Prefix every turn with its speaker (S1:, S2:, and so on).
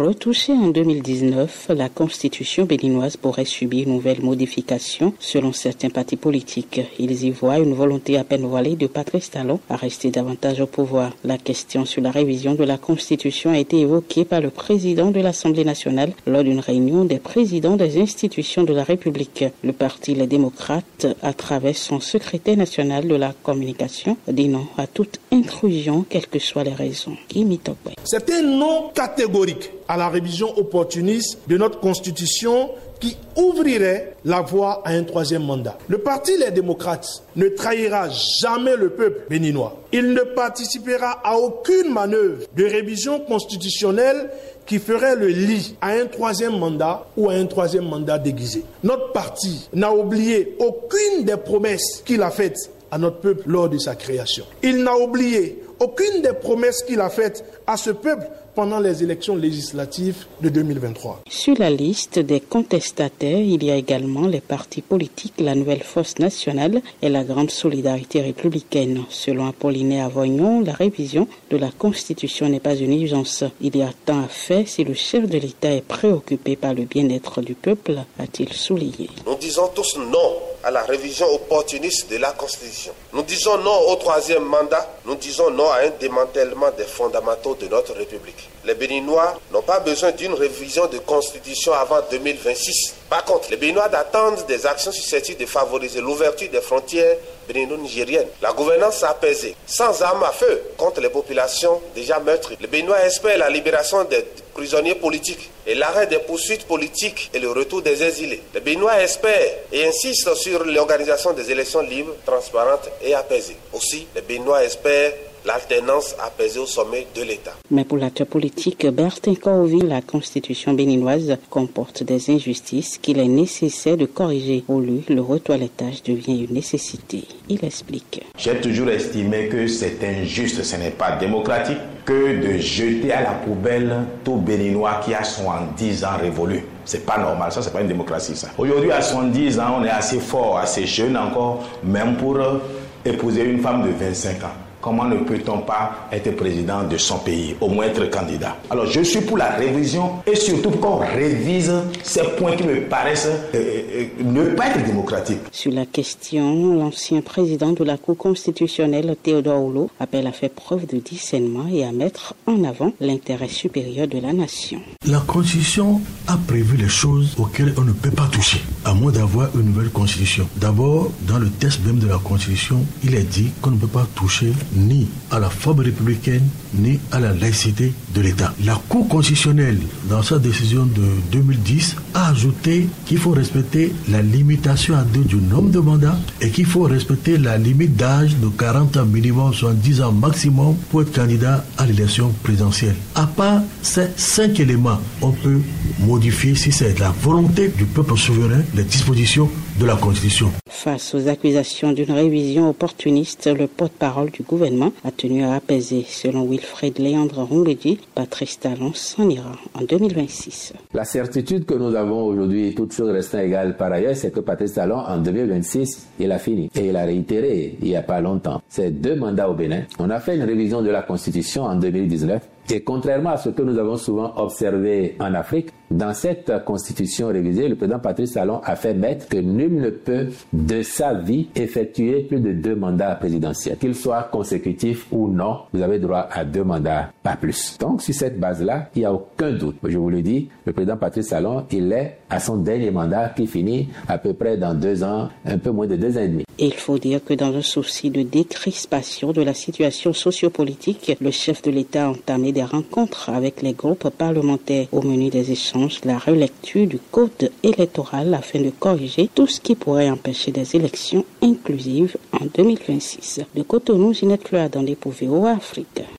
S1: Retouchée en 2019, la constitution béninoise pourrait subir une nouvelle modification selon certains partis politiques. Ils y voient une volonté à peine voilée de Patrice Talon à rester davantage au pouvoir. La question sur la révision de la constitution a été évoquée par le président de l'Assemblée nationale lors d'une réunion des présidents des institutions de la République. Le parti Les démocrates, à travers son secrétaire national de la communication, dit non à toute intrusion, quelles que soient les raisons.
S2: C'est un non catégorique à la révision opportuniste de notre constitution qui ouvrirait la voie à un troisième mandat. Le parti Les démocrates ne trahira jamais le peuple béninois. Il ne participera à aucune manœuvre de révision constitutionnelle qui ferait le lit à un troisième mandat ou à un troisième mandat déguisé. Notre parti n'a oublié aucune des promesses qu'il a faites à notre peuple lors de sa création. Il n'a oublié aucune des promesses qu'il a faites à ce peuple pendant les élections législatives de 2023.
S1: Sur la liste des contestataires, il y a également les partis politiques, la Nouvelle Force nationale et la Grande Solidarité républicaine. Selon Apollinaire Avoignon, la révision de la Constitution n'est pas une urgence. Il y a tant à faire si le chef de l'État est préoccupé par le bien-être du peuple, a-t-il souligné.
S3: Nous disons tous non à la révision opportuniste de la Constitution. Nous disons non au troisième mandat, nous disons non à un démantèlement des fondamentaux de notre République. Les Béninois n'ont pas besoin d'une révision de Constitution avant 2026. Par contre, les Béninois attendent des actions susceptibles de favoriser l'ouverture des frontières bénino-nigériennes, la gouvernance apaisée, sans armes à feu contre les populations déjà meurtries. Les Béninois espèrent la libération des prisonniers politiques et l'arrêt des poursuites politiques et le retour des exilés. Les Béninois espèrent et insistent sur l'organisation des élections libres, transparentes et apaisées. Aussi, les Béninois espèrent l'alternance apaisée au sommet de l'État.
S1: Mais pour l'acteur politique Bertin Kohovi, la constitution béninoise comporte des injustices qu'il est nécessaire de corriger. Pour lui, le retoilettage devient une nécessité. Il explique.
S4: J'ai toujours estimé que c'est injuste, ce n'est pas démocratique que de jeter à la poubelle tout béninois qui a 70 ans révolu. C'est pas normal, ça c'est pas une démocratie ça. Aujourd'hui à 70 ans, on est assez fort, assez jeune encore, même pour épouser une femme de 25 ans. Comment ne peut-on pas être président de son pays, au moins être candidat? Alors je suis pour la révision et surtout qu'on révise ces points qui me paraissent euh, euh, ne pas être démocratiques.
S1: Sur la question, l'ancien président de la Cour constitutionnelle, Théodore Houlot, appelle à faire preuve de discernement et à mettre en avant l'intérêt supérieur de la nation.
S5: La Constitution a prévu les choses auxquelles on ne peut pas toucher, à moins d'avoir une nouvelle Constitution. D'abord, dans le texte même de la Constitution, il est dit qu'on ne peut pas toucher ni à la forme républicaine, ni à la laïcité de l'État. La Cour constitutionnelle, dans sa décision de 2010, a ajouté qu'il faut respecter la limitation à deux du nombre de mandats et qu'il faut respecter la limite d'âge de 40 ans minimum, soit 10 ans maximum pour être candidat à l'élection présidentielle. À part ces cinq éléments, on peut modifier, si c'est la volonté du peuple souverain, les dispositions de la Constitution.
S1: Face aux accusations d'une révision opportuniste, le porte-parole du gouvernement a tenu à apaiser. Selon Wilfred Léandre Rongledi, Patrice Talon s'en ira en 2026.
S6: La certitude que nous avons aujourd'hui, toutes choses restant égales par ailleurs, c'est que Patrice Talon, en 2026, il a fini. Et il a réitéré il n'y a pas longtemps. C'est deux mandats au Bénin. On a fait une révision de la Constitution en 2019 et contrairement à ce que nous avons souvent observé en Afrique, dans cette constitution révisée, le président Patrice Talon a fait mettre que nul ne peut de sa vie effectuer plus de deux mandats présidentiels. Qu'ils soient consécutifs ou non, vous avez droit à deux mandats, pas plus. Donc sur cette base-là, il n'y a aucun doute. Je vous le dis, le président Patrice Talon, il est à son dernier mandat qui finit à peu près dans deux ans, un peu moins de deux ans et demi.
S1: Il faut dire que dans un souci de décrispation de la situation sociopolitique, le chef de l'État a entamé des rencontres avec les groupes parlementaires au menu des échanges, la relecture du code électoral afin de corriger tout ce qui pourrait empêcher des élections inclusives en 2026. De Cotonou, Ginette Cloa dans les Afrique.